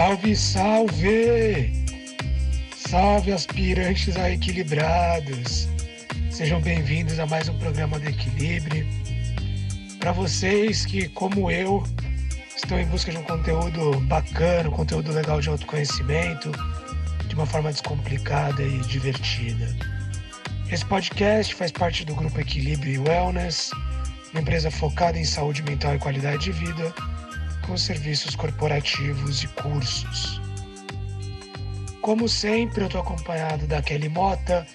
Salve, salve! Salve aspirantes a equilibrados! Sejam bem-vindos a mais um programa do Equilíbrio. Para vocês que, como eu, estão em busca de um conteúdo bacana, um conteúdo legal de autoconhecimento, de uma forma descomplicada e divertida. Esse podcast faz parte do grupo Equilíbrio e Wellness, uma empresa focada em saúde mental e qualidade de vida com serviços corporativos e cursos. Como sempre, eu estou acompanhado da Kelly Mota,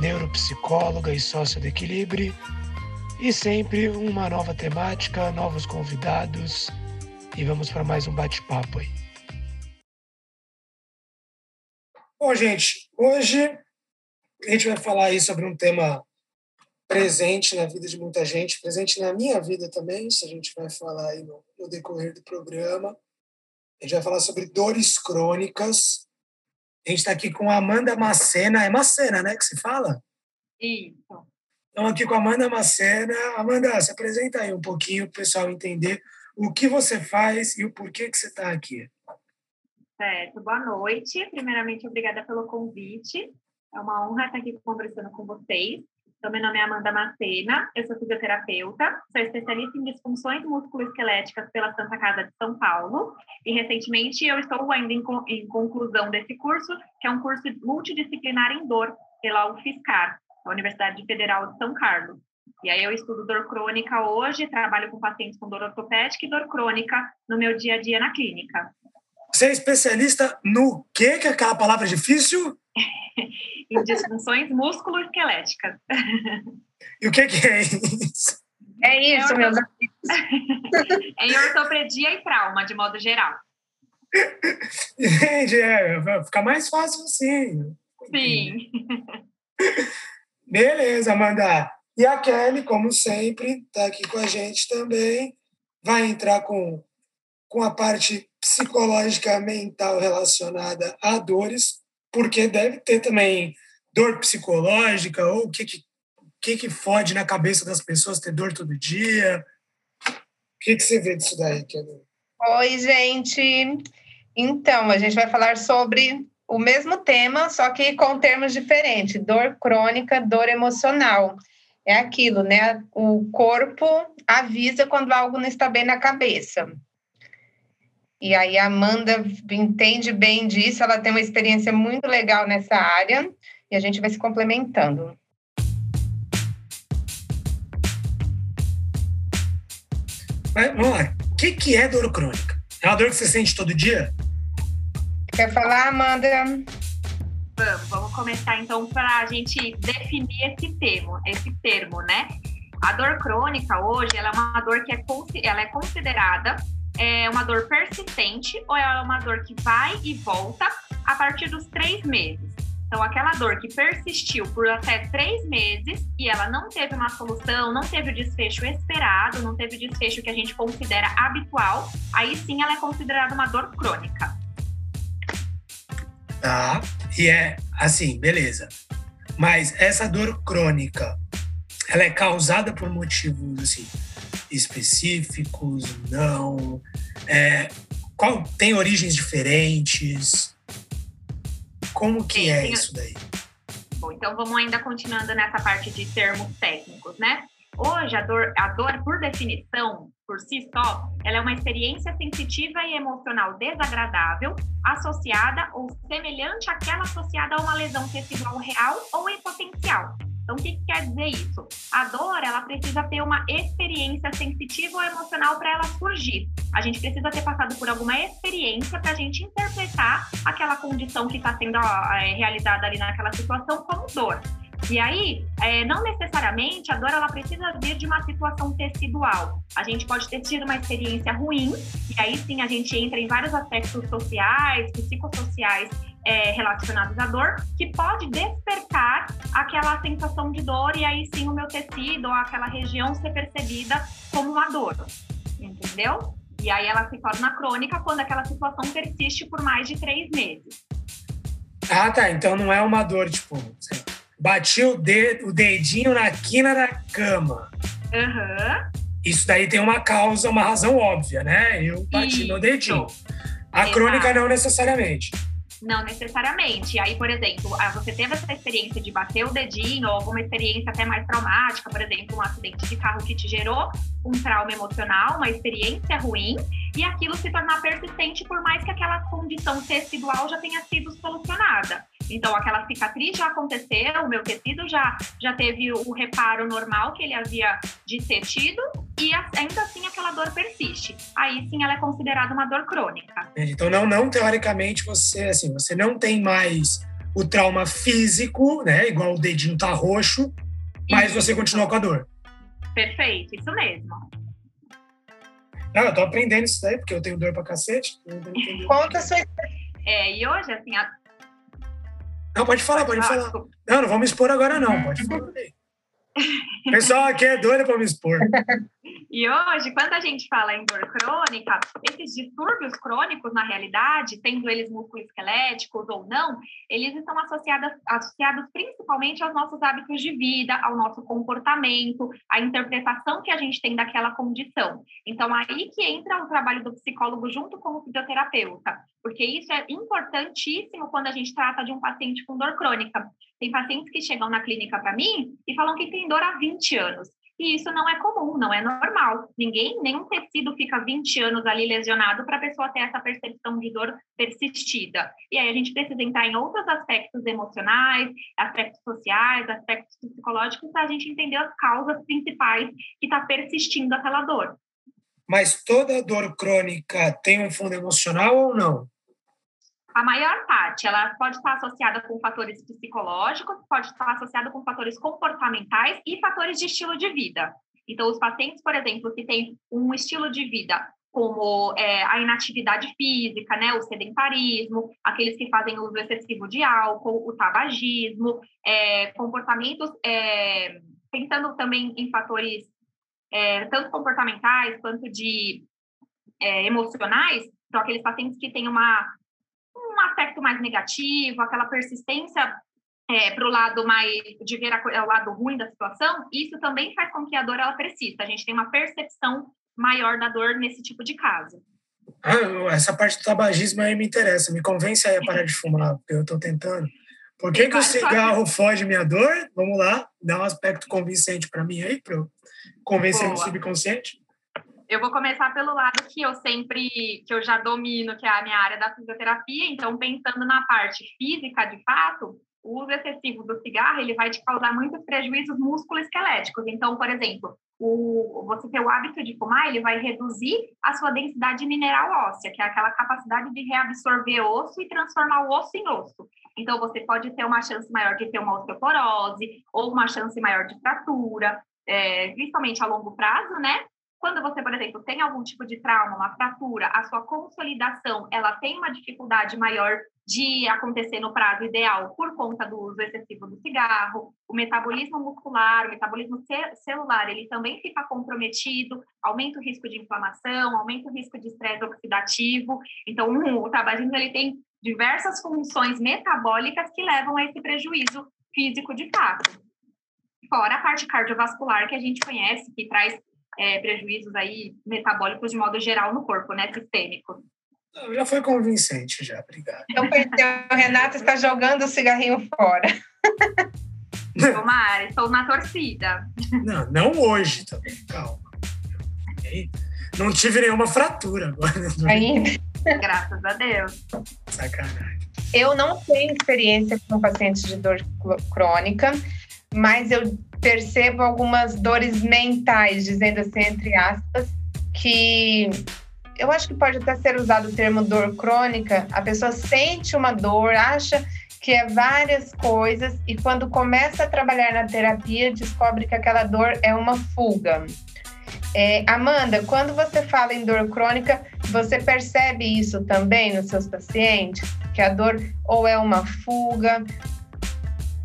neuropsicóloga e sócia do Equilíbrio, e sempre uma nova temática, novos convidados, e vamos para mais um bate-papo aí. Bom, gente, hoje a gente vai falar aí sobre um tema presente na vida de muita gente, presente na minha vida também, isso a gente vai falar aí no, no decorrer do programa. A gente vai falar sobre dores crônicas. A gente está aqui com a Amanda Macena. É Macena, né, que se fala? Isso. Estamos aqui com a Amanda Macena. Amanda, se apresenta aí um pouquinho para o pessoal entender o que você faz e o porquê que você está aqui. Certo, boa noite. Primeiramente, obrigada pelo convite. É uma honra estar aqui conversando com vocês. Então, meu nome é Amanda Macena, eu sou fisioterapeuta, sou especialista em disfunções musculoesqueléticas pela Santa Casa de São Paulo e, recentemente, eu estou ainda em, em conclusão desse curso, que é um curso multidisciplinar em dor pela UFSCar, a Universidade Federal de São Carlos. E aí eu estudo dor crônica hoje, trabalho com pacientes com dor ortopédica e dor crônica no meu dia a dia na clínica. Você é especialista no quê? Que é aquela palavra difícil? em disfunções músculo-esqueléticas. E o que, que é isso? É isso, é meus amigos. é em ortopedia e trauma, de modo geral. Gente, é, vai ficar mais fácil assim. Sim. Beleza, Amanda. E a Kelly, como sempre, está aqui com a gente também. Vai entrar com, com a parte psicológica mental relacionada a dores, porque deve ter também dor psicológica ou o que que, que, que fode na cabeça das pessoas ter dor todo dia. O que, que você vê disso daí? Oi, gente. Então, a gente vai falar sobre o mesmo tema, só que com termos diferentes: dor crônica, dor emocional. É aquilo, né? O corpo avisa quando algo não está bem na cabeça. E aí a Amanda entende bem disso, ela tem uma experiência muito legal nessa área e a gente vai se complementando. Mas, vamos lá, o que, que é dor crônica? É uma dor que você sente todo dia? Quer falar, Amanda? Vamos, vamos começar então para a gente definir esse termo, esse termo, né? A dor crônica hoje, ela é uma dor que é, ela é considerada é uma dor persistente ou é uma dor que vai e volta a partir dos três meses. Então, aquela dor que persistiu por até três meses e ela não teve uma solução, não teve o desfecho esperado, não teve o desfecho que a gente considera habitual, aí sim ela é considerada uma dor crônica. Tá, e é assim, beleza. Mas essa dor crônica, ela é causada por motivos assim, específicos, não? É, qual tem origens diferentes? Como que Sim, é isso daí? Bom, então vamos ainda continuando nessa parte de termos técnicos, né? Hoje, a dor, a dor, por definição, por si só, ela é uma experiência sensitiva e emocional desagradável, associada ou semelhante àquela associada a uma lesão tecidual real ou em potencial, então, o que, que quer dizer isso? A dor, ela precisa ter uma experiência sensitiva ou emocional para ela surgir. A gente precisa ter passado por alguma experiência para a gente interpretar aquela condição que está sendo é, realizada ali naquela situação como dor. E aí, é, não necessariamente a dor ela precisa vir de uma situação tecidual. A gente pode ter tido uma experiência ruim, e aí sim a gente entra em vários aspectos sociais, psicossociais é, relacionados à dor, que pode despertar aquela sensação de dor e aí sim o meu tecido ou aquela região ser percebida como uma dor, entendeu? E aí ela se torna crônica quando aquela situação persiste por mais de três meses. Ah, tá. Então não é uma dor, tipo, bati o, dedo, o dedinho na quina da cama. Uhum. Isso daí tem uma causa, uma razão óbvia, né? Eu bati Isso. meu dedinho. A Exato. crônica não necessariamente. Não necessariamente. Aí, por exemplo, você teve essa experiência de bater o dedinho, ou alguma experiência até mais traumática, por exemplo, um acidente de carro que te gerou um trauma emocional, uma experiência ruim, e aquilo se tornar persistente por mais que aquela condição tecidual já tenha sido solucionada. Então, aquela cicatriz já aconteceu, o meu tecido já, já teve o reparo normal que ele havia de ter tido, e ainda assim aquela dor persiste. Aí sim ela é considerada uma dor crônica. Então, não, não teoricamente, você, assim, você não tem mais o trauma físico, né? Igual o dedinho tá roxo, mas isso. você continua com a dor. Perfeito, isso mesmo. Não, eu tô aprendendo isso daí, porque eu tenho dor pra cacete. Conta a sua é, e hoje, assim, a, não, pode falar, pode falar. Não, não vamos expor agora, não. Pode falar aí. O pessoal aqui é doido para me expor. E hoje, quando a gente fala em dor crônica, esses distúrbios crônicos, na realidade, tendo eles musculoesqueléticos ou não, eles estão associados, associados principalmente aos nossos hábitos de vida, ao nosso comportamento, à interpretação que a gente tem daquela condição. Então, aí que entra o trabalho do psicólogo junto com o fisioterapeuta, porque isso é importantíssimo quando a gente trata de um paciente com dor crônica. Tem pacientes que chegam na clínica para mim e falam que tem dor há 20 anos. E isso não é comum, não é normal. Ninguém, nenhum tecido fica 20 anos ali lesionado para a pessoa ter essa percepção de dor persistida. E aí a gente precisa entrar em outros aspectos emocionais, aspectos sociais, aspectos psicológicos, para a gente entender as causas principais que está persistindo aquela dor. Mas toda dor crônica tem um fundo emocional ou não? A maior parte, ela pode estar associada com fatores psicológicos, pode estar associada com fatores comportamentais e fatores de estilo de vida. Então, os pacientes, por exemplo, que têm um estilo de vida como é, a inatividade física, né, o sedentarismo, aqueles que fazem uso excessivo de álcool, o tabagismo, é, comportamentos, é, pensando também em fatores é, tanto comportamentais quanto de é, emocionais, então aqueles pacientes que têm uma um aspecto mais negativo, aquela persistência é, para o lado mais de ver a, o lado ruim da situação, isso também faz com que a dor ela persista. A gente tem uma percepção maior da dor nesse tipo de caso. Ah, essa parte do tabagismo aí me interessa. Me convence aí a parar de fumar, porque eu estou tentando. Por que, que o cigarro foge minha dor? Vamos lá, dá um aspecto convincente para mim aí, para eu convencer Boa. o subconsciente. Eu vou começar pelo lado que eu sempre, que eu já domino, que é a minha área da fisioterapia. Então, pensando na parte física, de fato, o uso excessivo do cigarro, ele vai te causar muitos prejuízos musculoesqueléticos. Então, por exemplo, o, você ter o hábito de fumar, ele vai reduzir a sua densidade mineral óssea, que é aquela capacidade de reabsorver osso e transformar o osso em osso. Então, você pode ter uma chance maior de ter uma osteoporose ou uma chance maior de fratura, é, principalmente a longo prazo, né? Quando você, por exemplo, tem algum tipo de trauma, uma fratura, a sua consolidação, ela tem uma dificuldade maior de acontecer no prazo ideal por conta do uso excessivo do cigarro, o metabolismo muscular, o metabolismo celular, ele também fica comprometido, aumenta o risco de inflamação, aumenta o risco de estresse oxidativo. Então, o tabagismo ele tem diversas funções metabólicas que levam a esse prejuízo físico de fato. Fora a parte cardiovascular que a gente conhece, que traz é, prejuízos aí metabólicos de modo geral no corpo, né, sistêmico. Já foi convincente, já, obrigado. Então, o Renato está jogando o cigarrinho fora. Tomara, estou na torcida. Não, não hoje também, calma. Não tive nenhuma fratura agora. Ainda. Graças a Deus. Sacanagem. Eu não tenho experiência com pacientes de dor crônica, mas eu percebo algumas dores mentais, dizendo assim, entre aspas, que eu acho que pode até ser usado o termo dor crônica. A pessoa sente uma dor, acha que é várias coisas, e quando começa a trabalhar na terapia, descobre que aquela dor é uma fuga. É, Amanda, quando você fala em dor crônica, você percebe isso também nos seus pacientes? Que a dor ou é uma fuga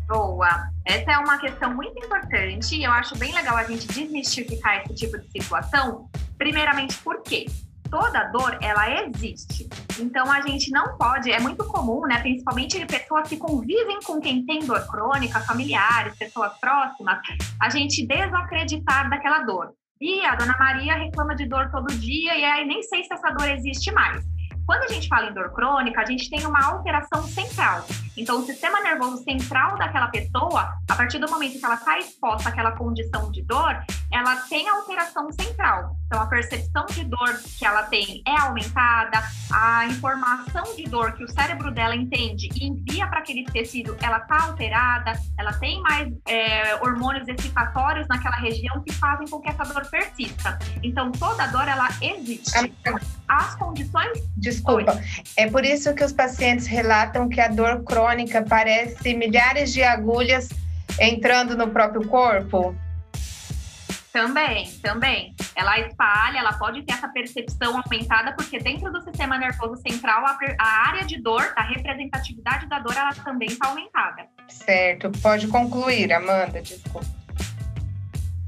Boa. Essa é uma questão muito importante e eu acho bem legal a gente desmistificar esse tipo de situação. Primeiramente, por quê? Toda dor, ela existe. Então, a gente não pode, é muito comum, né? Principalmente pessoas que convivem com quem tem dor crônica, familiares, pessoas próximas, a gente desacreditar daquela dor. E a dona Maria reclama de dor todo dia e aí nem sei se essa dor existe mais. Quando a gente fala em dor crônica, a gente tem uma alteração central. Então, o sistema nervoso central daquela pessoa, a partir do momento que ela está exposta àquela condição de dor, ela tem alteração central. Então, a percepção de dor que ela tem é aumentada, a informação de dor que o cérebro dela entende e envia para aquele tecido, ela está alterada, ela tem mais é, hormônios excitatórios naquela região que fazem com que essa dor persista. Então, toda dor, ela existe. As condições... Desculpa. Oi. É por isso que os pacientes relatam que a dor crônica parece milhares de agulhas entrando no próprio corpo? Também, também. Ela espalha, ela pode ter essa percepção aumentada, porque dentro do sistema nervoso central, a, a área de dor, a representatividade da dor, ela também está aumentada. Certo. Pode concluir, Amanda, desculpa.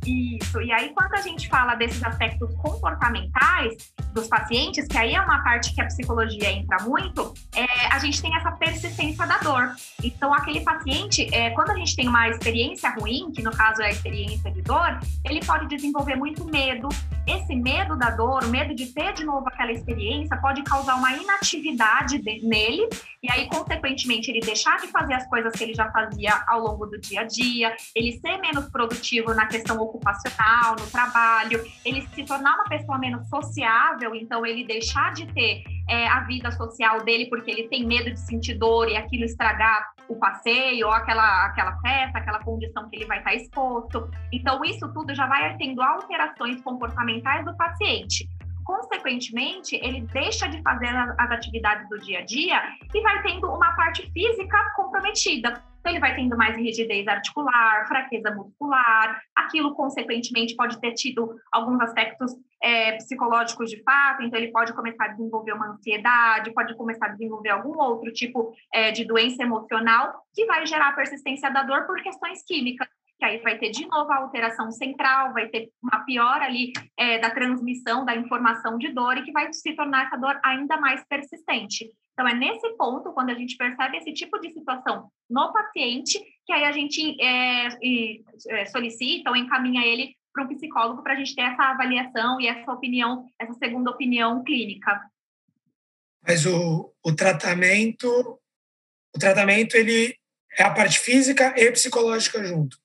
Isso. E aí, quando a gente fala desses aspectos comportamentais dos pacientes, que aí é uma parte que a psicologia entra muito, é, a gente tem essa persistência da dor. Então, aquele paciente, é, quando a gente tem uma experiência ruim, que no caso é a experiência de dor, ele pode desenvolver muito medo. Esse medo da dor, o medo de ter de novo aquela experiência, pode causar uma inatividade de, nele, e aí, consequentemente, ele deixar de fazer as coisas que ele já fazia ao longo do dia a dia, ele ser menos produtivo na questão ocupacional, no trabalho, ele se tornar uma pessoa menos sociável, então ele deixar de ter é, a vida social dele porque ele tem medo de sentir dor e aquilo estragar o passeio ou aquela, aquela festa, aquela condição que ele vai estar exposto. Então, isso tudo já vai tendo alterações comportamentais do paciente consequentemente, ele deixa de fazer as atividades do dia a dia e vai tendo uma parte física comprometida. Então, ele vai tendo mais rigidez articular, fraqueza muscular, aquilo, consequentemente, pode ter tido alguns aspectos é, psicológicos de fato, então ele pode começar a desenvolver uma ansiedade, pode começar a desenvolver algum outro tipo é, de doença emocional que vai gerar persistência da dor por questões químicas que aí vai ter de novo a alteração central, vai ter uma piora ali é, da transmissão da informação de dor e que vai se tornar essa dor ainda mais persistente. Então, é nesse ponto, quando a gente percebe esse tipo de situação no paciente, que aí a gente é, é, solicita ou encaminha ele para um psicólogo para a gente ter essa avaliação e essa opinião, essa segunda opinião clínica. Mas o, o tratamento, o tratamento ele é a parte física e psicológica junto.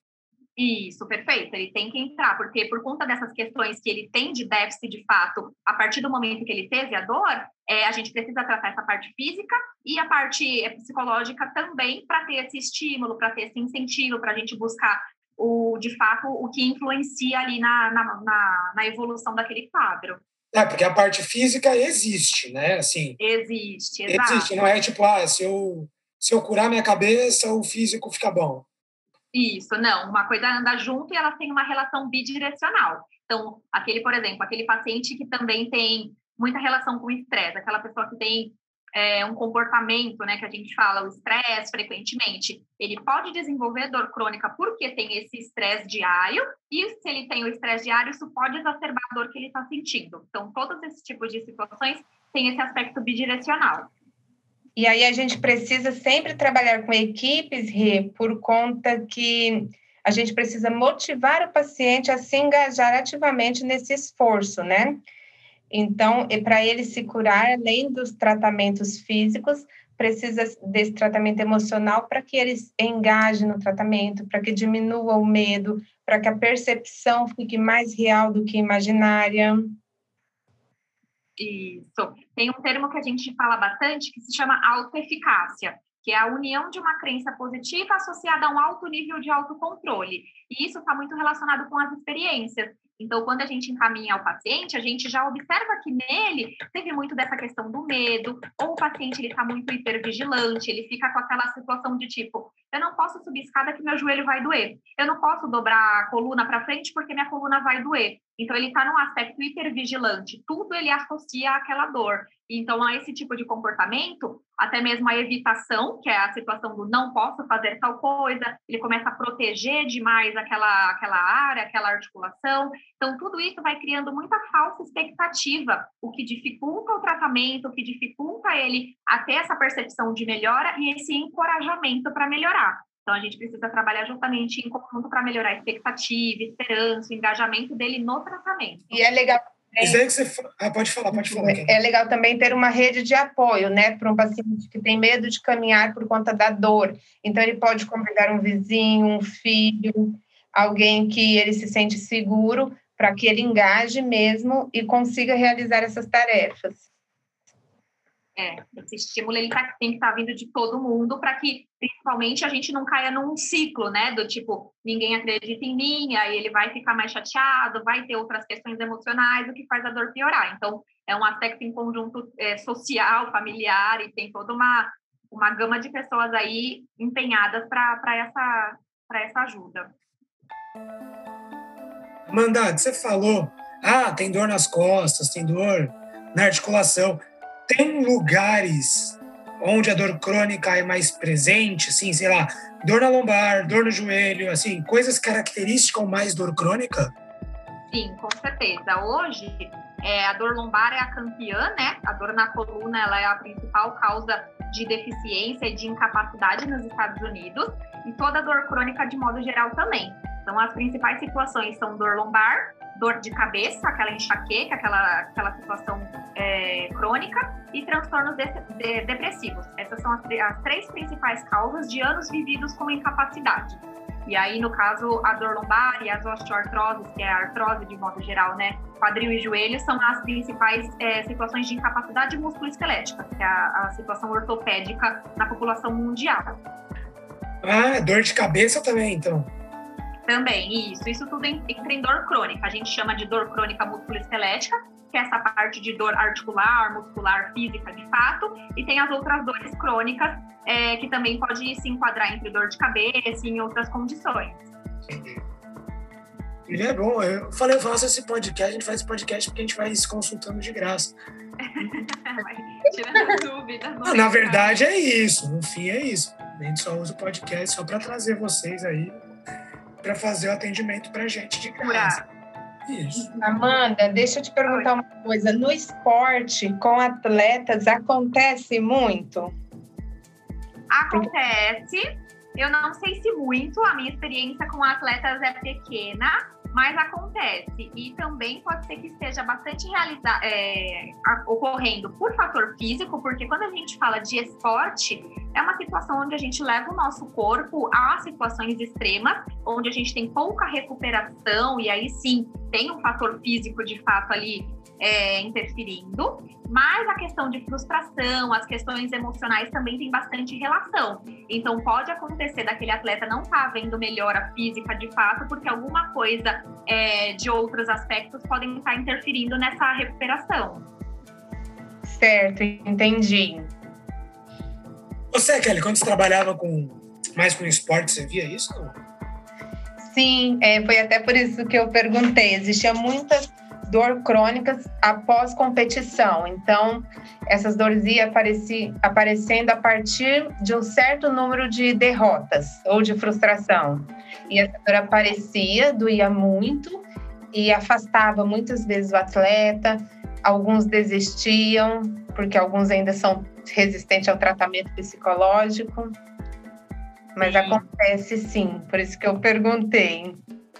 Isso, perfeito. Ele tem que entrar, porque por conta dessas questões que ele tem de déficit de fato, a partir do momento que ele teve a dor, é, a gente precisa tratar essa parte física e a parte é, psicológica também para ter esse estímulo, para ter esse incentivo, para a gente buscar o, de fato o que influencia ali na, na, na, na evolução daquele quadro. É, porque a parte física existe, né? Assim, existe, exato. Existe, não é tipo, ah, se eu, se eu curar minha cabeça, o físico fica bom. Isso, não. Uma coisa anda junto e elas têm uma relação bidirecional. Então, aquele, por exemplo, aquele paciente que também tem muita relação com estresse, aquela pessoa que tem é, um comportamento, né, que a gente fala, o estresse frequentemente, ele pode desenvolver dor crônica porque tem esse estresse diário, e se ele tem o estresse diário, isso pode exacerbar a dor que ele está sentindo. Então, todos esses tipos de situações têm esse aspecto bidirecional. E aí a gente precisa sempre trabalhar com equipes, Rê, por conta que a gente precisa motivar o paciente a se engajar ativamente nesse esforço, né? Então, para ele se curar, além dos tratamentos físicos, precisa desse tratamento emocional para que ele engaje no tratamento, para que diminua o medo, para que a percepção fique mais real do que imaginária. Isso. Tem um termo que a gente fala bastante que se chama autoeficácia, que é a união de uma crença positiva associada a um alto nível de autocontrole. E isso está muito relacionado com as experiências. Então, quando a gente encaminha ao paciente, a gente já observa que nele teve muito dessa questão do medo, ou o paciente ele está muito hipervigilante, ele fica com aquela situação de tipo, eu não posso subir escada que meu joelho vai doer, eu não posso dobrar a coluna para frente porque minha coluna vai doer. Então, ele está num aspecto hipervigilante, tudo ele associa àquela dor. Então, a esse tipo de comportamento, até mesmo a evitação, que é a situação do não posso fazer tal coisa, ele começa a proteger demais aquela, aquela área, aquela articulação. Então, tudo isso vai criando muita falsa expectativa, o que dificulta o tratamento, o que dificulta ele a ter essa percepção de melhora e esse encorajamento para melhorar. Então, a gente precisa trabalhar justamente em conjunto para melhorar a expectativa, esperança, o engajamento dele no tratamento. E é legal você ah, pode falar, pode falar. É legal também ter uma rede de apoio, né, para um paciente que tem medo de caminhar por conta da dor. Então ele pode convidar um vizinho, um filho, alguém que ele se sente seguro para que ele engaje mesmo e consiga realizar essas tarefas. É, esse estímulo ele tá, tem que estar tá vindo de todo mundo para que, principalmente, a gente não caia num ciclo, né? Do tipo, ninguém acredita em mim, aí ele vai ficar mais chateado, vai ter outras questões emocionais, o que faz a dor piorar. Então, é um aspecto em conjunto é, social, familiar, e tem toda uma, uma gama de pessoas aí empenhadas para essa, essa ajuda. Mandado, você falou, ah, tem dor nas costas, tem dor na articulação tem lugares onde a dor crônica é mais presente, assim, sei lá, dor na lombar, dor no joelho, assim, coisas características mais dor crônica? Sim, com certeza. Hoje, é, a dor lombar é a campeã, né? A dor na coluna ela é a principal causa de deficiência e de incapacidade nos Estados Unidos, e toda dor crônica de modo geral também. Então, as principais situações são dor lombar, dor de cabeça, aquela enxaqueca, aquela, aquela situação é, crônica, e transtornos de, de, depressivos. Essas são as, as, três principais causas de anos vividos com incapacidade. E aí, no caso, a dor lombar e as osteoartroses, que é a artrose de modo geral, né? Quadril e joelho são as principais é, situações de incapacidade musculoesquelética, que é a, a situação ortopédica na população mundial. Ah, dor de cabeça também, então. Também, isso. Isso tudo entra em dor crônica. A gente chama de dor crônica musculoesquelética, que é essa parte de dor articular, muscular, física, de fato. E tem as outras dores crônicas, é, que também pode se enquadrar entre dor de cabeça e em outras condições. E é bom, eu falei, eu faço esse podcast, a gente faz esse podcast porque a gente vai se consultando de graça. Tirando dúvidas. Não, na verdade é isso, no fim é isso. A gente só usa o podcast só para trazer vocês aí para fazer o atendimento para gente de casa. Isso. Amanda, deixa eu te perguntar uma coisa. No esporte, com atletas, acontece muito? Acontece. Eu não sei se muito. A minha experiência com atletas é pequena, mas acontece. E também pode ser que esteja bastante realiza é, ocorrendo por fator físico, porque quando a gente fala de esporte, é uma situação onde a gente leva o nosso corpo a situações extremas, onde a gente tem pouca recuperação, e aí sim tem um fator físico de fato ali é, interferindo, mas a questão de frustração, as questões emocionais também tem bastante relação. Então pode acontecer daquele atleta não estar tá vendo melhora física de fato, porque alguma coisa é, de outros aspectos podem estar tá interferindo nessa recuperação. Certo, entendi. Você, Kelly, quando você trabalhava com mais com esporte, você via isso? Sim, é, foi até por isso que eu perguntei. Existia muitas dor crônicas após competição. Então, essas dores iam apareci, aparecendo a partir de um certo número de derrotas ou de frustração. E essa dor aparecia, doía muito e afastava muitas vezes o atleta. Alguns desistiam, porque alguns ainda são resistentes ao tratamento psicológico. Mas sim. acontece sim, por isso que eu perguntei.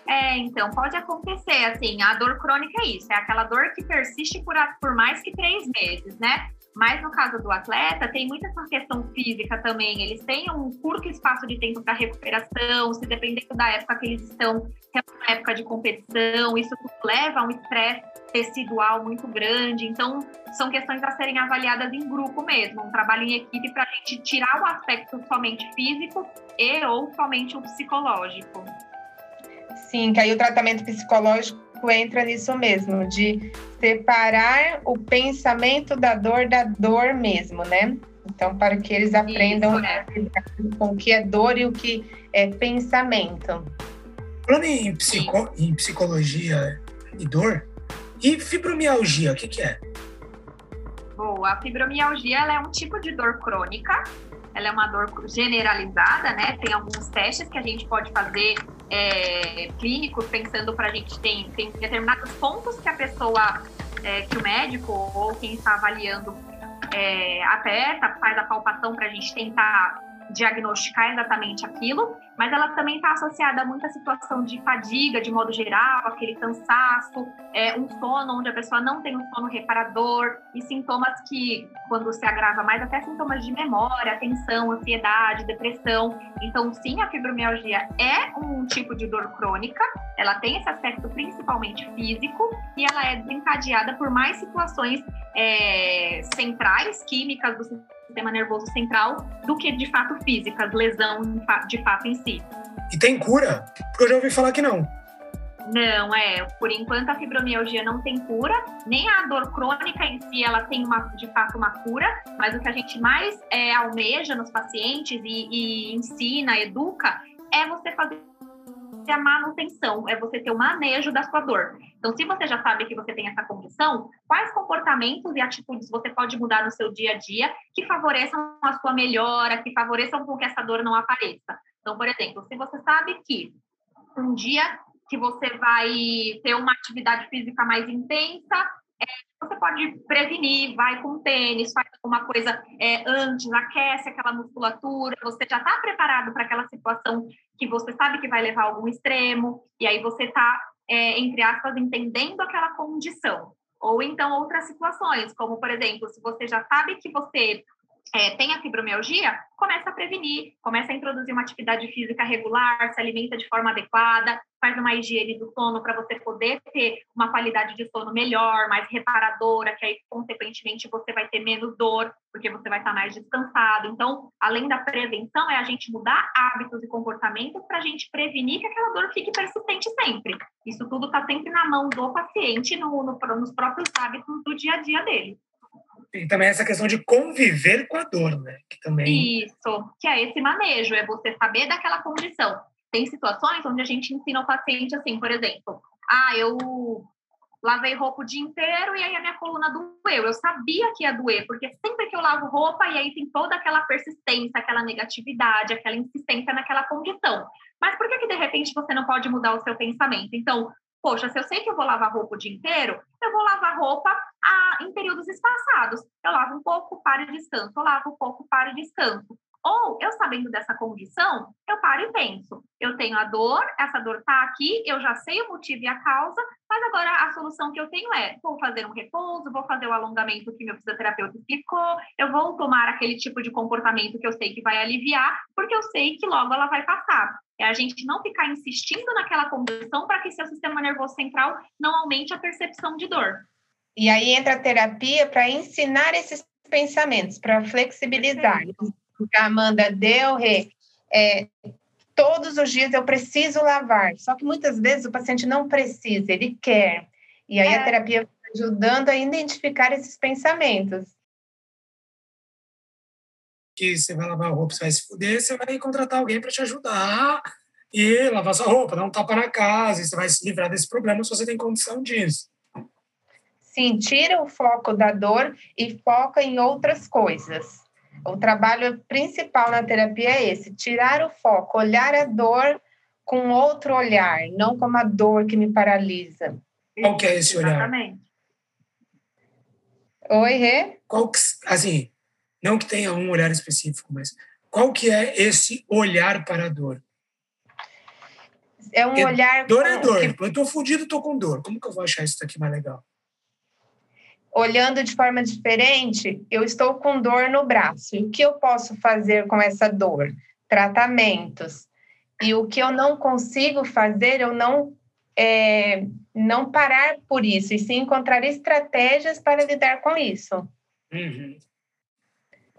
É, então, pode acontecer, assim, a dor crônica é isso, é aquela dor que persiste por, por mais que três meses, né? Mas no caso do atleta, tem muita essa questão física também. Eles têm um curto espaço de tempo para recuperação, se dependendo da época que eles estão, que é uma época de competição, isso leva a um estresse tecidual muito grande. Então, são questões a serem avaliadas em grupo mesmo, um trabalho em equipe para a gente tirar o aspecto somente físico e ou somente o psicológico. Sim, que aí o tratamento psicológico entra nisso mesmo, de separar o pensamento da dor da dor mesmo, né? Então, para que eles aprendam Isso, é. com o que é dor e o que é pensamento. Falando em, psico, em psicologia e dor, e fibromialgia, o que, que é? Boa, a fibromialgia ela é um tipo de dor crônica ela é uma dor generalizada, né? Tem alguns testes que a gente pode fazer é, clínicos, pensando para a gente tem, tem determinados pontos que a pessoa, é, que o médico ou quem está avaliando é, aperta, faz a palpação para a gente tentar diagnosticar exatamente aquilo, mas ela também está associada a muita situação de fadiga, de modo geral, aquele cansaço, é, um sono onde a pessoa não tem um sono reparador, e sintomas que, quando se agrava mais, até sintomas de memória, tensão, ansiedade, depressão. Então, sim, a fibromialgia é um tipo de dor crônica, ela tem esse aspecto principalmente físico, e ela é desencadeada por mais situações é, centrais, químicas do sistema nervoso central do que de fato físicas, lesão de fato em si. E tem cura? Porque eu já ouvi falar que não. Não, é. Por enquanto a fibromialgia não tem cura, nem a dor crônica em si ela tem uma, de fato uma cura, mas o que a gente mais é, almeja nos pacientes e, e ensina, educa, é você fazer a manutenção, é você ter o manejo da sua dor. Então, se você já sabe que você tem essa condição, quais comportamentos e atitudes você pode mudar no seu dia a dia que favoreçam a sua melhora, que favoreçam com que essa dor não apareça? Então, por exemplo, se você sabe que um dia que você vai ter uma atividade física mais intensa, é, você pode prevenir, vai com tênis, faz alguma coisa é, antes, aquece aquela musculatura, você já está preparado para aquela situação que você sabe que vai levar a algum extremo, e aí você está, é, entre aspas, entendendo aquela condição. Ou então outras situações, como por exemplo, se você já sabe que você é, tem a fibromialgia, começa a prevenir, começa a introduzir uma atividade física regular, se alimenta de forma adequada, faz uma higiene do sono para você poder ter uma qualidade de sono melhor, mais reparadora, que aí, consequentemente, você vai ter menos dor, porque você vai estar mais descansado. Então, além da prevenção, é a gente mudar hábitos e comportamentos para a gente prevenir que aquela dor fique persistente sempre. Isso tudo está sempre na mão do paciente, no, no, nos próprios hábitos do dia a dia dele. E também essa questão de conviver com a dor, né? Que também... Isso, que é esse manejo, é você saber daquela condição. Tem situações onde a gente ensina o paciente assim, por exemplo, ah, eu lavei roupa o dia inteiro e aí a minha coluna doeu. Eu sabia que ia doer, porque sempre que eu lavo roupa, e aí tem toda aquela persistência, aquela negatividade, aquela insistência naquela condição. Mas por que, que de repente você não pode mudar o seu pensamento? Então, Poxa, se eu sei que eu vou lavar roupa o dia inteiro, eu vou lavar roupa ah, em períodos espaçados. Eu lavo um pouco, paro e descanso. Eu lavo um pouco, paro e descanso. Ou, eu sabendo dessa condição, eu paro e penso. Eu tenho a dor, essa dor está aqui, eu já sei o motivo e a causa, mas agora a solução que eu tenho é: vou fazer um repouso, vou fazer o alongamento que meu fisioterapeuta explicou, eu vou tomar aquele tipo de comportamento que eu sei que vai aliviar, porque eu sei que logo ela vai passar. É a gente não ficar insistindo naquela condição para que seu sistema nervoso central não aumente a percepção de dor. E aí entra a terapia para ensinar esses pensamentos, para flexibilizar. Perfeito que a Amanda deu, Rê, é, todos os dias eu preciso lavar. Só que muitas vezes o paciente não precisa, ele quer. E aí é. a terapia ajudando a identificar esses pensamentos. Que você vai lavar a roupa, você vai se fuder, você vai contratar alguém para te ajudar e lavar sua roupa, dar um tapa na casa, e você vai se livrar desse problema se você tem condição disso. Sim, tira o foco da dor e foca em outras coisas. O trabalho principal na terapia é esse: tirar o foco, olhar a dor com outro olhar, não como a dor que me paralisa. Qual que é esse olhar? Exatamente. Oi, Rê? Qual que, assim, não que tenha um olhar específico, mas qual que é esse olhar para a dor? É um Porque olhar... Dor é dor. Que... Eu estou fudido, estou com dor. Como que eu vou achar isso aqui mais legal? Olhando de forma diferente, eu estou com dor no braço. E o que eu posso fazer com essa dor? Tratamentos. E o que eu não consigo fazer, eu não é, não parar por isso, e sim encontrar estratégias para lidar com isso. Uhum.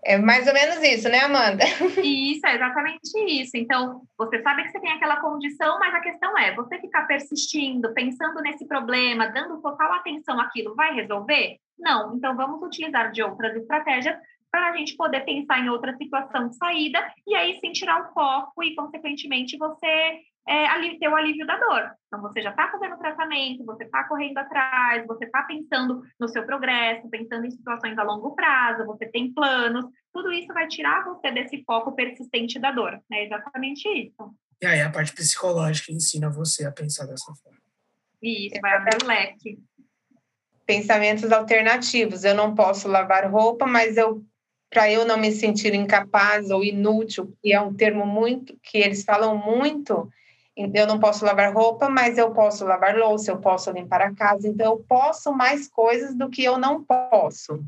É mais ou menos isso, né, Amanda? Isso, é exatamente isso. Então, você sabe que você tem aquela condição, mas a questão é, você ficar persistindo, pensando nesse problema, dando total atenção àquilo, vai resolver? Não. Então, vamos utilizar de outras estratégias para a gente poder pensar em outra situação de saída e aí sim tirar o foco e, consequentemente, você é, ter o alívio da dor. Então, você já está fazendo tratamento, você está correndo atrás, você está pensando no seu progresso, pensando em situações a longo prazo, você tem planos, tudo isso vai tirar você desse foco persistente da dor. É exatamente isso. E aí a parte psicológica ensina você a pensar dessa forma. Isso, vai abrir o leque pensamentos alternativos. Eu não posso lavar roupa, mas eu para eu não me sentir incapaz ou inútil, que é um termo muito que eles falam muito. Eu não posso lavar roupa, mas eu posso lavar louça, eu posso limpar a casa, então eu posso mais coisas do que eu não posso.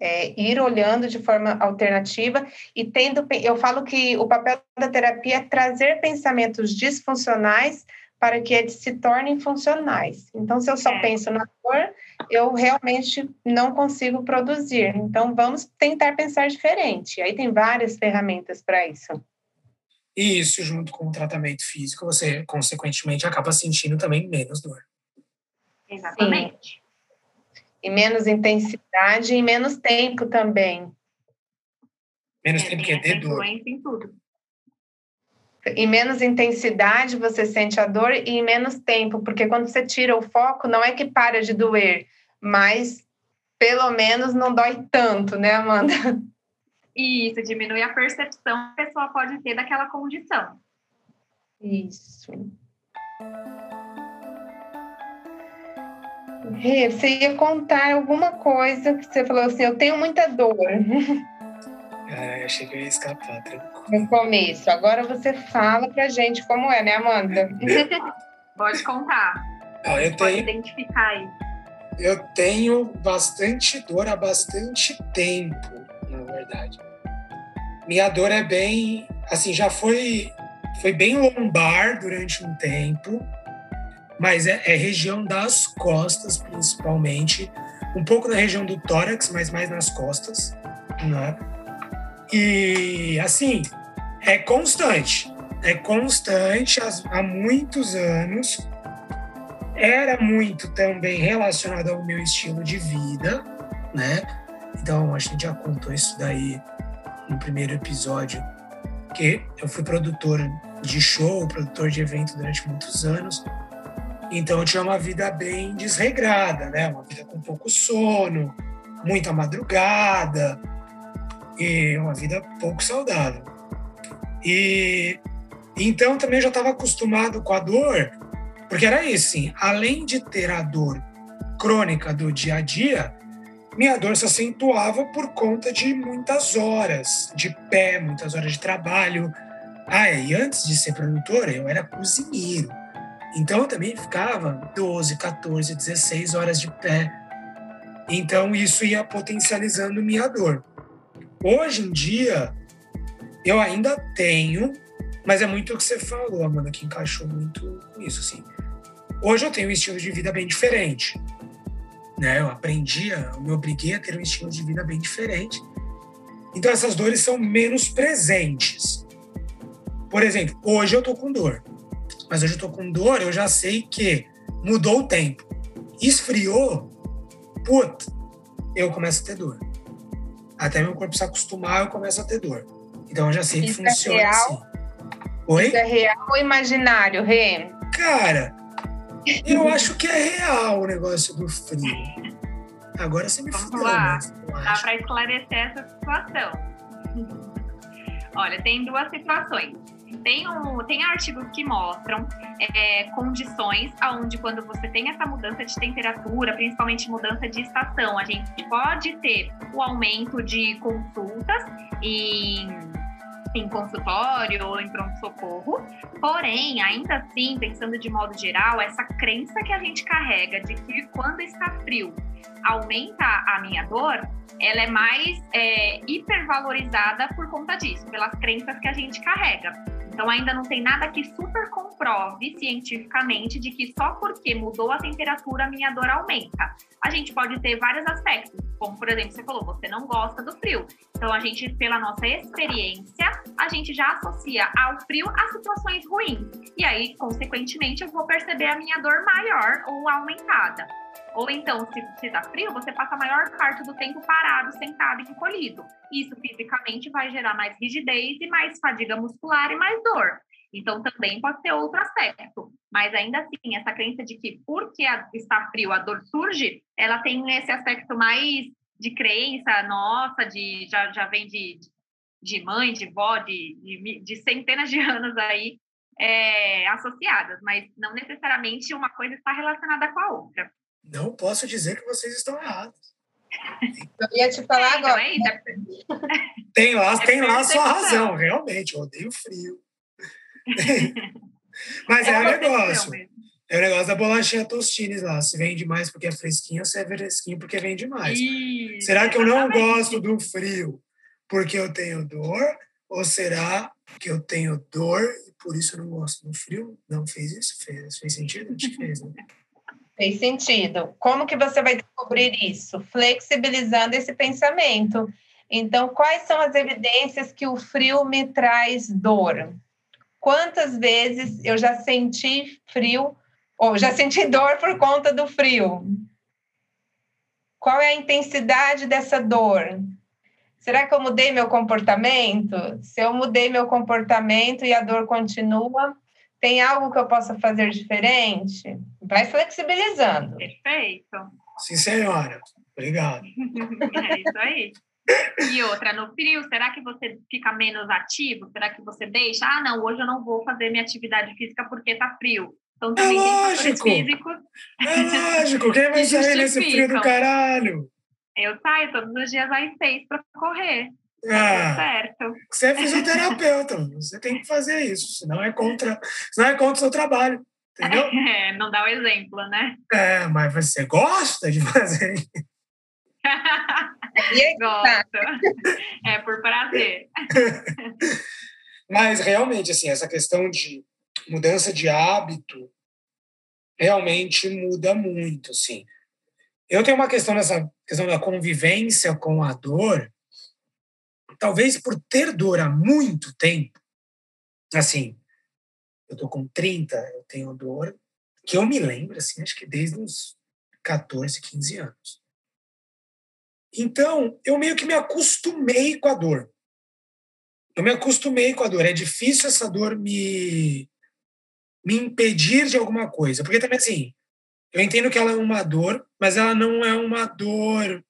É, ir olhando de forma alternativa e tendo. Eu falo que o papel da terapia é trazer pensamentos disfuncionais para que eles se tornem funcionais. Então, se eu só é. penso na dor, eu realmente não consigo produzir. Então, vamos tentar pensar diferente. Aí tem várias ferramentas para isso. E isso, junto com o tratamento físico, você, consequentemente, acaba sentindo também menos dor. Exatamente. Sim. E menos intensidade e menos tempo também. Menos é, tempo que é de dor. Em tudo. Em menos intensidade você sente a dor e em menos tempo, porque quando você tira o foco, não é que para de doer, mas pelo menos não dói tanto, né, Amanda? Isso, diminui a percepção que a pessoa pode ter daquela condição. Isso. Rê, você ia contar alguma coisa que você falou assim, eu tenho muita dor. É, achei que eu ia escapar, tranquilo no começo. Agora você fala pra gente como é, né, Amanda? Pode contar. Ah, eu tenho, identificar aí. Eu tenho bastante dor há bastante tempo, na verdade. Minha dor é bem, assim, já foi, foi bem lombar durante um tempo, mas é, é região das costas, principalmente. Um pouco na região do tórax, mas mais nas costas, né? E assim, é constante. É constante há muitos anos. Era muito também relacionado ao meu estilo de vida, né? Então a gente já contou isso daí no primeiro episódio, que eu fui produtor de show, produtor de evento durante muitos anos. Então eu tinha uma vida bem desregrada, né? Uma vida com pouco sono, muita madrugada e uma vida pouco saudável. E então também já estava acostumado com a dor, porque era isso, sim, além de ter a dor crônica do dia a dia, minha dor se acentuava por conta de muitas horas de pé, muitas horas de trabalho. Ah, e antes de ser produtora, eu era cozinheiro. Então eu também ficava 12, 14, 16 horas de pé. Então isso ia potencializando minha dor. Hoje em dia, eu ainda tenho, mas é muito o que você falou, Amanda, que encaixou muito com isso, assim. Hoje eu tenho um estilo de vida bem diferente, né? Eu aprendi, eu me obriguei a ter um estilo de vida bem diferente. Então essas dores são menos presentes. Por exemplo, hoje eu tô com dor, mas hoje eu tô com dor, eu já sei que mudou o tempo. Esfriou, puta, eu começo a ter dor. Até meu corpo se acostumar, eu começo a ter dor. Então eu já sei que Isso é funciona é real? assim. Oi? Isso é real ou imaginário, Rê? Cara, eu acho que é real o negócio do frio. Agora você me Vamos fudeu, lá. Dá para esclarecer essa situação. Olha, tem duas situações. Tem, um, tem artigos que mostram é, condições onde, quando você tem essa mudança de temperatura, principalmente mudança de estação, a gente pode ter o aumento de consultas em em consultório ou em pronto-socorro. Porém, ainda assim, pensando de modo geral, essa crença que a gente carrega de que quando está frio aumenta a minha dor, ela é mais é, hipervalorizada por conta disso, pelas crenças que a gente carrega. Então, ainda não tem nada que super comprove cientificamente de que só porque mudou a temperatura a minha dor aumenta. A gente pode ter vários aspectos, como por exemplo, você falou, você não gosta do frio. Então, a gente, pela nossa experiência, a gente já associa ao frio a situações ruins. E aí, consequentemente, eu vou perceber a minha dor maior ou aumentada. Ou então, se está frio, você passa a maior parte do tempo parado, sentado e encolhido. Isso fisicamente vai gerar mais rigidez e mais fadiga muscular e mais dor. Então, também pode ser outro aspecto. Mas ainda assim, essa crença de que porque está frio a dor surge, ela tem esse aspecto mais de crença nossa, de já, já vem de, de mãe, de vó, de, de, de centenas de anos aí é, associadas, mas não necessariamente uma coisa está relacionada com a outra. Não posso dizer que vocês estão errados. Eu ia te falar é, então agora. É tem lá, é tem lá a sua razão, realmente. Eu odeio frio. Mas é, é o negócio. É o negócio da bolachinha Tostines lá. Se vende mais porque é fresquinho, se é fresquinho porque vende mais. Isso, será que eu não gosto do frio porque eu tenho dor? Ou será que eu tenho dor e por isso eu não gosto do frio? Não fez isso? Fez, fez sentido? Acho que fez, né? Fez sentido. Como que você vai descobrir isso? Flexibilizando esse pensamento. Então, quais são as evidências que o frio me traz dor? Quantas vezes eu já senti frio ou já senti dor por conta do frio? Qual é a intensidade dessa dor? Será que eu mudei meu comportamento? Se eu mudei meu comportamento e a dor continua, tem algo que eu possa fazer diferente? Vai flexibilizando. Perfeito. Sim, senhora. Obrigado. é isso aí. E outra, no frio, será que você fica menos ativo? Será que você deixa? Ah, não, hoje eu não vou fazer minha atividade física porque tá frio. Então é também é tem lógico. físicos. É lógico, quem vai sair nesse frio do caralho? Eu saio todos os dias às seis para correr. Tá ah, certo. Você é fisioterapeuta, você tem que fazer isso, senão é contra, senão é contra o seu trabalho. Entendeu? É, não dá o exemplo, né? É, mas você gosta de fazer isso. Gosto. É por prazer. Mas realmente, assim, essa questão de mudança de hábito realmente muda muito, assim. Eu tenho uma questão nessa questão da convivência com a dor, talvez por ter dor há muito tempo, assim, eu tô com 30, eu tenho dor, que eu me lembro, assim, acho que desde uns 14, 15 anos. Então, eu meio que me acostumei com a dor. Eu me acostumei com a dor. É difícil essa dor me, me impedir de alguma coisa. Porque também, assim, eu entendo que ela é uma dor, mas ela não é uma dor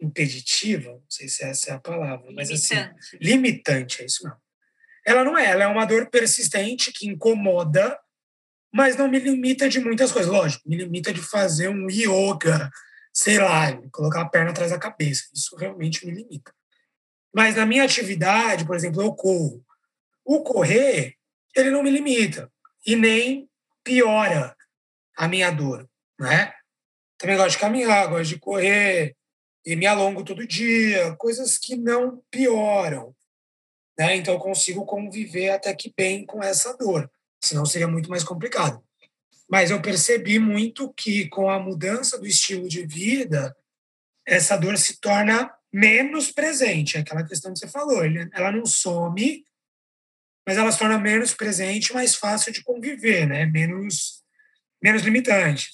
impeditiva, não sei se essa é a palavra, mas assim, limitante, é isso não. Ela não é, ela é uma dor persistente que incomoda, mas não me limita de muitas coisas. Lógico, me limita de fazer um yoga, sei lá, colocar a perna atrás da cabeça. Isso realmente me limita. Mas na minha atividade, por exemplo, eu corro. O correr, ele não me limita e nem piora a minha dor, né? Também gosto de caminhar, gosto de correr e me alongo todo dia, coisas que não pioram, né? Então eu consigo conviver até que bem com essa dor, senão seria muito mais complicado. Mas eu percebi muito que com a mudança do estilo de vida, essa dor se torna menos presente. É aquela questão que você falou, ela não some, mas ela se torna menos presente, mais fácil de conviver, né? Menos, menos limitante.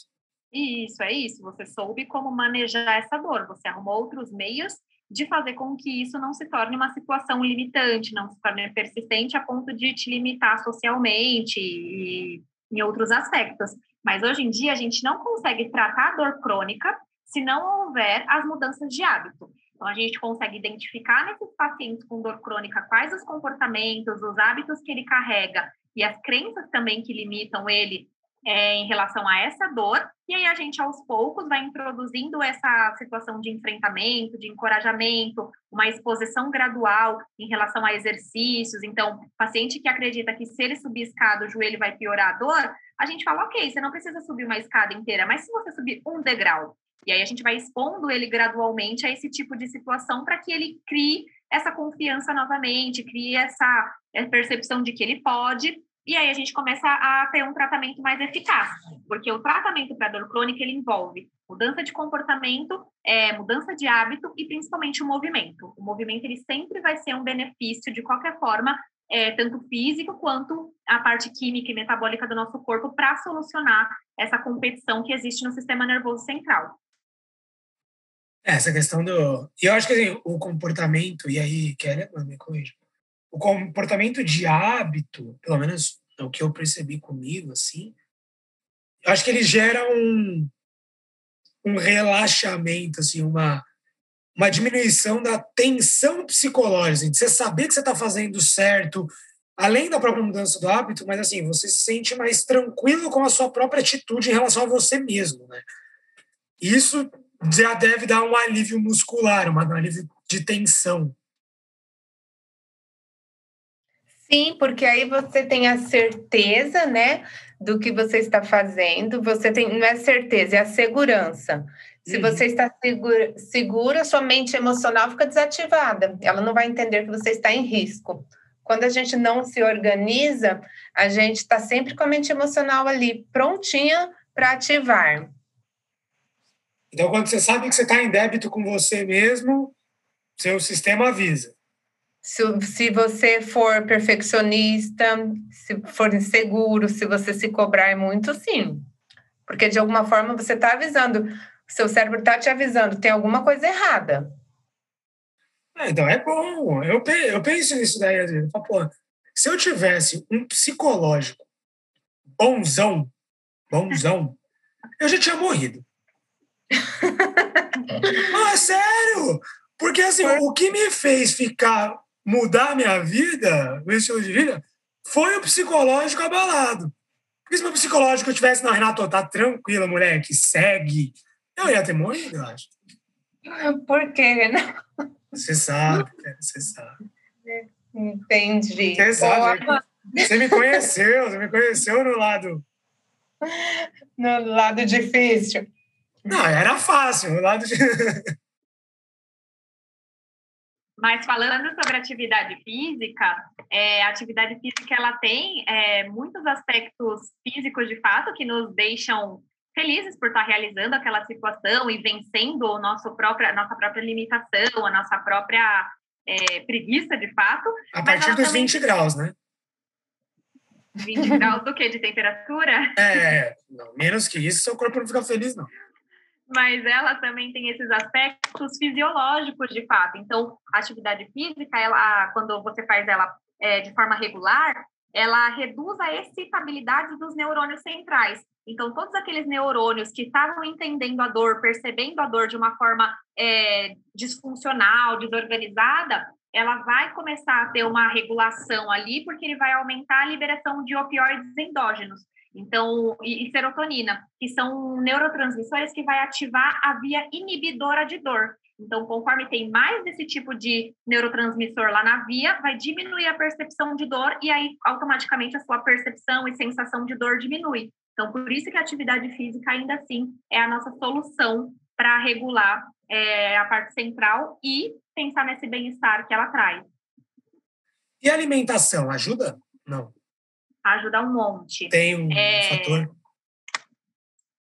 Isso, é isso. Você soube como manejar essa dor. Você arrumou outros meios de fazer com que isso não se torne uma situação limitante, não se torne persistente a ponto de te limitar socialmente e em outros aspectos. Mas hoje em dia a gente não consegue tratar a dor crônica se não houver as mudanças de hábito. Então a gente consegue identificar nesses pacientes com dor crônica quais os comportamentos, os hábitos que ele carrega e as crenças também que limitam ele é, em relação a essa dor, e aí a gente aos poucos vai introduzindo essa situação de enfrentamento, de encorajamento, uma exposição gradual em relação a exercícios. Então, paciente que acredita que se ele subir escada o joelho vai piorar a dor, a gente fala, ok, você não precisa subir uma escada inteira, mas se você subir um degrau, e aí a gente vai expondo ele gradualmente a esse tipo de situação para que ele crie essa confiança novamente, crie essa percepção de que ele pode e aí a gente começa a ter um tratamento mais eficaz, porque o tratamento para dor crônica ele envolve mudança de comportamento, é, mudança de hábito e principalmente o movimento. O movimento ele sempre vai ser um benefício de qualquer forma, é, tanto físico quanto a parte química e metabólica do nosso corpo para solucionar essa competição que existe no sistema nervoso central. Essa questão do. E eu acho que assim, o comportamento, e aí, Kelly, me corrija o comportamento de hábito, pelo menos é o que eu percebi comigo, assim, acho que ele gera um, um relaxamento, assim, uma, uma diminuição da tensão psicológica, assim, de você saber que você está fazendo certo, além da própria mudança do hábito, mas assim, você se sente mais tranquilo com a sua própria atitude em relação a você mesmo, né? Isso já deve dar um alívio muscular, um alívio de tensão. Sim, porque aí você tem a certeza, né, do que você está fazendo. Você tem, não é certeza, é a segurança. Se uhum. você está segura, segura, sua mente emocional fica desativada. Ela não vai entender que você está em risco. Quando a gente não se organiza, a gente está sempre com a mente emocional ali, prontinha para ativar. Então, quando você sabe que você está em débito com você mesmo, seu sistema avisa. Se, se você for perfeccionista, se for inseguro, se você se cobrar muito, sim. Porque de alguma forma você está avisando, seu cérebro está te avisando, tem alguma coisa errada. É, então é bom. Eu, eu penso nisso daí, às vezes. Pô, se eu tivesse um psicológico bonzão, bonzão, eu já tinha morrido. ah, sério? Porque assim, o que me fez ficar, mudar minha vida, meu estilo de vida, foi o psicológico abalado. Porque se meu psicológico tivesse, não, Renato, tá tranquila, moleque, segue, eu ia ter morrido, eu acho. Por quê, Renato? Você sabe, você sabe. Entendi. Você sabe. Você me conheceu, você me conheceu no lado. No lado difícil. Não, era fácil, no lado de... Mas falando sobre atividade física, é, a atividade física ela tem é, muitos aspectos físicos de fato que nos deixam felizes por estar realizando aquela situação e vencendo o nosso própria, a nossa própria limitação, a nossa própria é, preguiça, de fato. A partir dos também... 20 graus, né? 20 graus do que? De temperatura? É, não, menos que isso, seu corpo não fica feliz, não. Mas ela também tem esses aspectos fisiológicos, de fato. Então, a atividade física, ela, quando você faz ela é, de forma regular, ela reduz a excitabilidade dos neurônios centrais. Então, todos aqueles neurônios que estavam entendendo a dor, percebendo a dor de uma forma é, disfuncional, desorganizada, ela vai começar a ter uma regulação ali, porque ele vai aumentar a liberação de opioides endógenos. Então, e, e serotonina, que são neurotransmissores que vai ativar a via inibidora de dor. Então, conforme tem mais desse tipo de neurotransmissor lá na via, vai diminuir a percepção de dor e aí automaticamente a sua percepção e sensação de dor diminui. Então, por isso que a atividade física ainda assim é a nossa solução para regular é, a parte central e pensar nesse bem-estar que ela traz. E a alimentação ajuda? Não. Ajuda um monte. Tem um é... fator?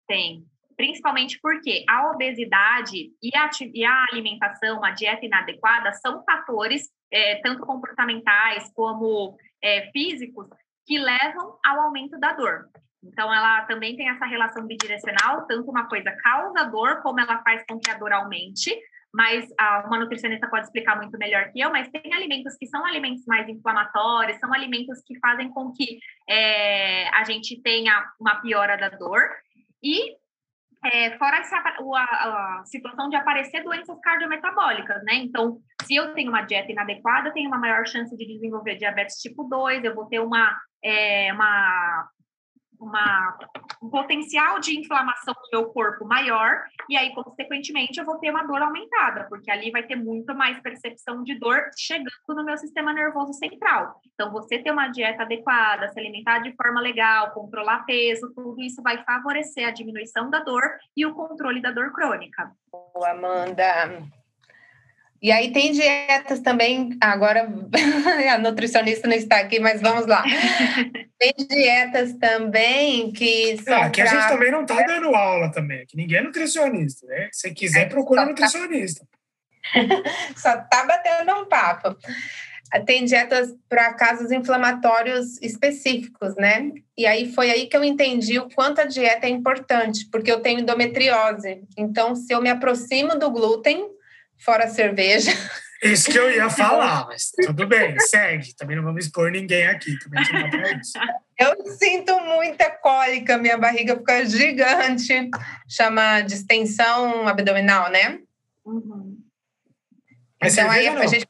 Tem principalmente porque a obesidade e a, e a alimentação, a dieta inadequada, são fatores, é, tanto comportamentais como é, físicos, que levam ao aumento da dor. Então, ela também tem essa relação bidirecional, tanto uma coisa causa dor, como ela faz com que a dor aumente, mas ah, uma nutricionista pode explicar muito melhor que eu, mas tem alimentos que são alimentos mais inflamatórios, são alimentos que fazem com que é, a gente tenha uma piora da dor, e é, fora essa, a, a, situação de aparecer doenças cardiometabólicas, né? Então, se eu tenho uma dieta inadequada, eu tenho uma maior chance de desenvolver diabetes tipo 2, eu vou ter uma, é, uma uma, um potencial de inflamação no meu corpo maior, e aí, consequentemente, eu vou ter uma dor aumentada, porque ali vai ter muito mais percepção de dor chegando no meu sistema nervoso central. Então, você ter uma dieta adequada, se alimentar de forma legal, controlar peso, tudo isso vai favorecer a diminuição da dor e o controle da dor crônica. Amanda. E aí tem dietas também, agora a nutricionista não está aqui, mas vamos lá. Tem dietas também que são. É, aqui pra... a gente também não está dando aula também, que ninguém é nutricionista, né? Se quiser, é, procura tá nutricionista. Só está batendo um papo. Tem dietas para casos inflamatórios específicos, né? E aí foi aí que eu entendi o quanto a dieta é importante, porque eu tenho endometriose. Então, se eu me aproximo do glúten, fora a cerveja. Isso que eu ia falar, mas tudo bem, segue. Também não vamos expor ninguém aqui, também não pra isso. Eu sinto muita cólica, minha barriga fica gigante, chama distensão abdominal, né? Uhum. Mas então aí a gente.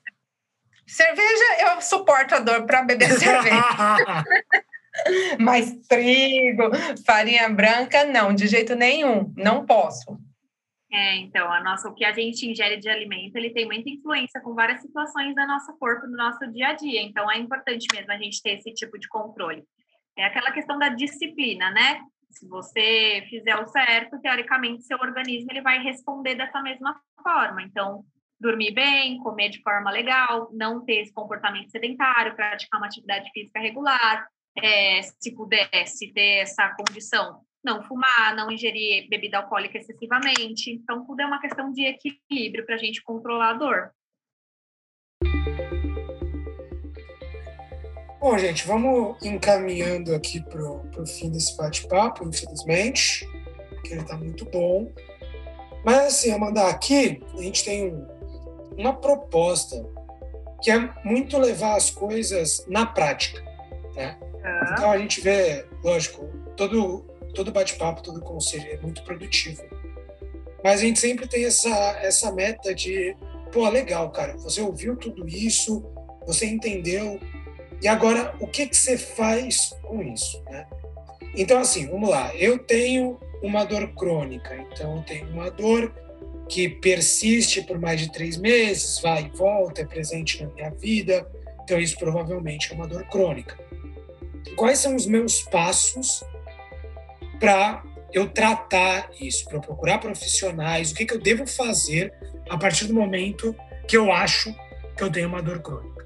Cerveja, eu suporto a dor para beber cerveja. Mas trigo, farinha branca, não, de jeito nenhum, não posso. É, então, a nossa, o que a gente ingere de alimento, ele tem muita influência com várias situações da nosso corpo, do nosso dia a dia. Então, é importante mesmo a gente ter esse tipo de controle. É aquela questão da disciplina, né? Se você fizer o certo, teoricamente, seu organismo ele vai responder dessa mesma forma. Então, dormir bem, comer de forma legal, não ter esse comportamento sedentário, praticar uma atividade física regular, é, se pudesse ter essa condição, não fumar, não ingerir bebida alcoólica excessivamente. Então, tudo é uma questão de equilíbrio para a gente controlar a dor. Bom, gente, vamos encaminhando aqui para o fim desse bate-papo, infelizmente, porque ele está muito bom. Mas, assim, Amanda, aqui a gente tem uma proposta que é muito levar as coisas na prática. Né? Uhum. Então, a gente vê, lógico, todo todo bate-papo, todo conselho é muito produtivo. Mas a gente sempre tem essa, essa meta de, pô, legal, cara, você ouviu tudo isso, você entendeu, e agora o que, que você faz com isso, né? Então, assim, vamos lá. Eu tenho uma dor crônica, então eu tenho uma dor que persiste por mais de três meses, vai e volta, é presente na minha vida, então isso provavelmente é uma dor crônica. Quais são os meus passos para eu tratar isso, para procurar profissionais, o que, que eu devo fazer a partir do momento que eu acho que eu tenho uma dor crônica.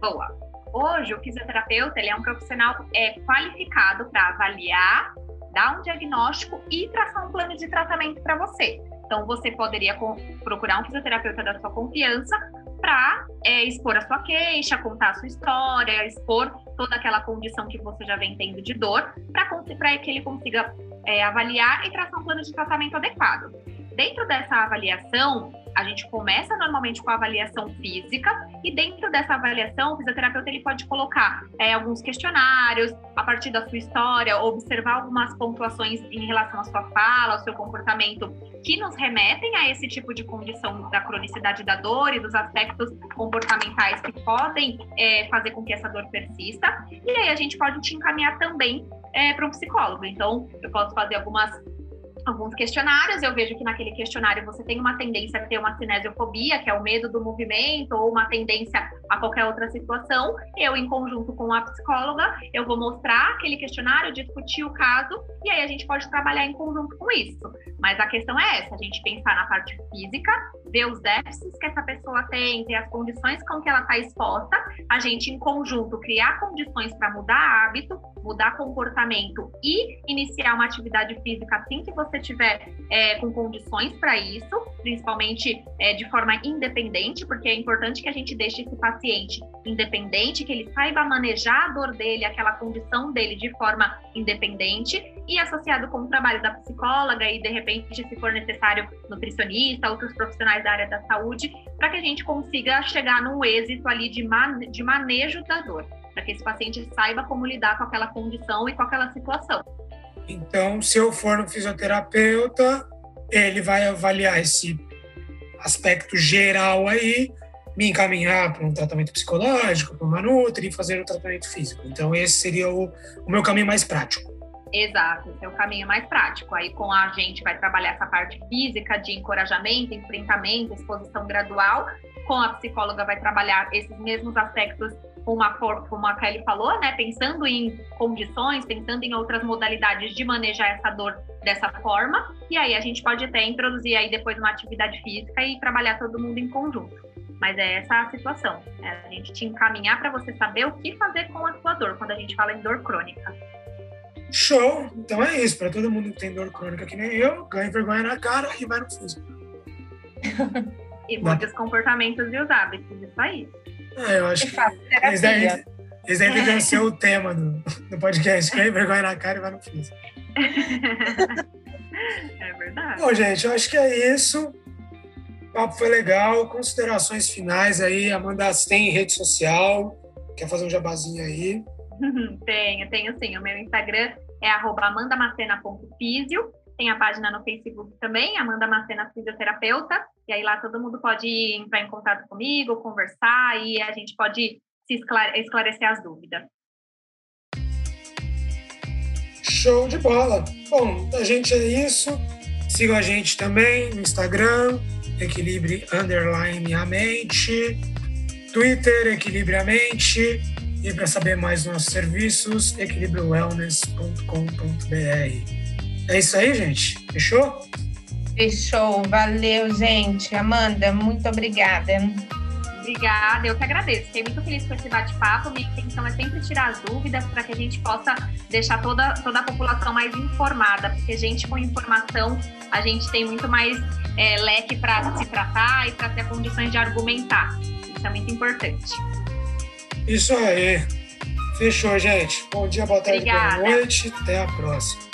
Boa. Hoje, o fisioterapeuta ele é um profissional é, qualificado para avaliar, dar um diagnóstico e traçar um plano de tratamento para você. Então, você poderia procurar um fisioterapeuta da sua confiança para é, expor a sua queixa, contar a sua história, expor toda aquela condição que você já vem tendo de dor, para que ele consiga é, avaliar e traçar um plano de tratamento adequado. Dentro dessa avaliação, a gente começa normalmente com a avaliação física e dentro dessa avaliação, o fisioterapeuta ele pode colocar é, alguns questionários a partir da sua história, observar algumas pontuações em relação à sua fala, ao seu comportamento, que nos remetem a esse tipo de condição da cronicidade da dor e dos aspectos comportamentais que podem é, fazer com que essa dor persista. E aí a gente pode te encaminhar também é, para um psicólogo. Então, eu posso fazer algumas alguns questionários, eu vejo que naquele questionário você tem uma tendência a ter uma cinesiofobia, que é o medo do movimento, ou uma tendência a qualquer outra situação. Eu, em conjunto com a psicóloga, eu vou mostrar aquele questionário, discutir o caso, e aí a gente pode trabalhar em conjunto com isso. Mas a questão é essa, a gente pensar na parte física, ver os déficits que essa pessoa tem, ter as condições com que ela está exposta, a gente, em conjunto, criar condições para mudar hábito, mudar comportamento e iniciar uma atividade física assim que você tiver é, com condições para isso, principalmente é, de forma independente, porque é importante que a gente deixe esse paciente independente, que ele saiba manejar a dor dele, aquela condição dele de forma independente e associado com o trabalho da psicóloga e de repente, se for necessário, nutricionista, outros profissionais da área da saúde, para que a gente consiga chegar num êxito ali de, man de manejo da dor para que esse paciente saiba como lidar com aquela condição e com aquela situação. Então, se eu for no fisioterapeuta, ele vai avaliar esse aspecto geral aí, me encaminhar para um tratamento psicológico, para uma nutri e fazer um tratamento físico. Então, esse seria o, o meu caminho mais prático. Exato, esse é o caminho mais prático. Aí com a gente vai trabalhar essa parte física de encorajamento, enfrentamento, exposição gradual. Com a psicóloga vai trabalhar esses mesmos aspectos como a, como a Kelly falou, né? Pensando em condições, pensando em outras modalidades de manejar essa dor dessa forma. E aí a gente pode até introduzir aí depois uma atividade física e trabalhar todo mundo em conjunto. Mas é essa a situação. É a gente te encaminhar para você saber o que fazer com a sua dor quando a gente fala em dor crônica. Show! Então é isso. Para todo mundo que tem dor crônica que nem eu, ganhe vergonha na cara e vai no físico. e mude os comportamentos e os hábitos, isso aí. É, eu acho que esse daí, esse daí deve ser o tema do, do podcast. Ganhe vergonha na cara e vai no físico. É verdade. Bom, gente, eu acho que é isso. O papo foi legal. Considerações finais aí. Amanda, você tem rede social? Quer fazer um jabazinho aí? tenho, tenho sim. O meu Instagram é amandamacena.fisio. Tem a página no Facebook também, Amanda Macena Fisioterapeuta. E aí lá todo mundo pode entrar em contato comigo, conversar e a gente pode se esclarecer as dúvidas. Show de bola! Bom, a gente é isso. Sigam a gente também no Instagram, Equilibre Underline a Mente, Twitter, Equilibre a Mente, e para saber mais nossos serviços, equilibriowellness.com.br. É isso aí, gente? Fechou? Fechou. Valeu, gente. Amanda, muito obrigada. Obrigada, eu que agradeço. Fiquei muito feliz com esse bate-papo. Minha intenção é sempre tirar as dúvidas para que a gente possa deixar toda, toda a população mais informada, porque gente com informação, a gente tem muito mais é, leque para se tratar e para ter condições de argumentar. Isso é muito importante. Isso aí. Fechou, gente. Bom dia, boa tarde, Obrigada. boa noite. Até a próxima.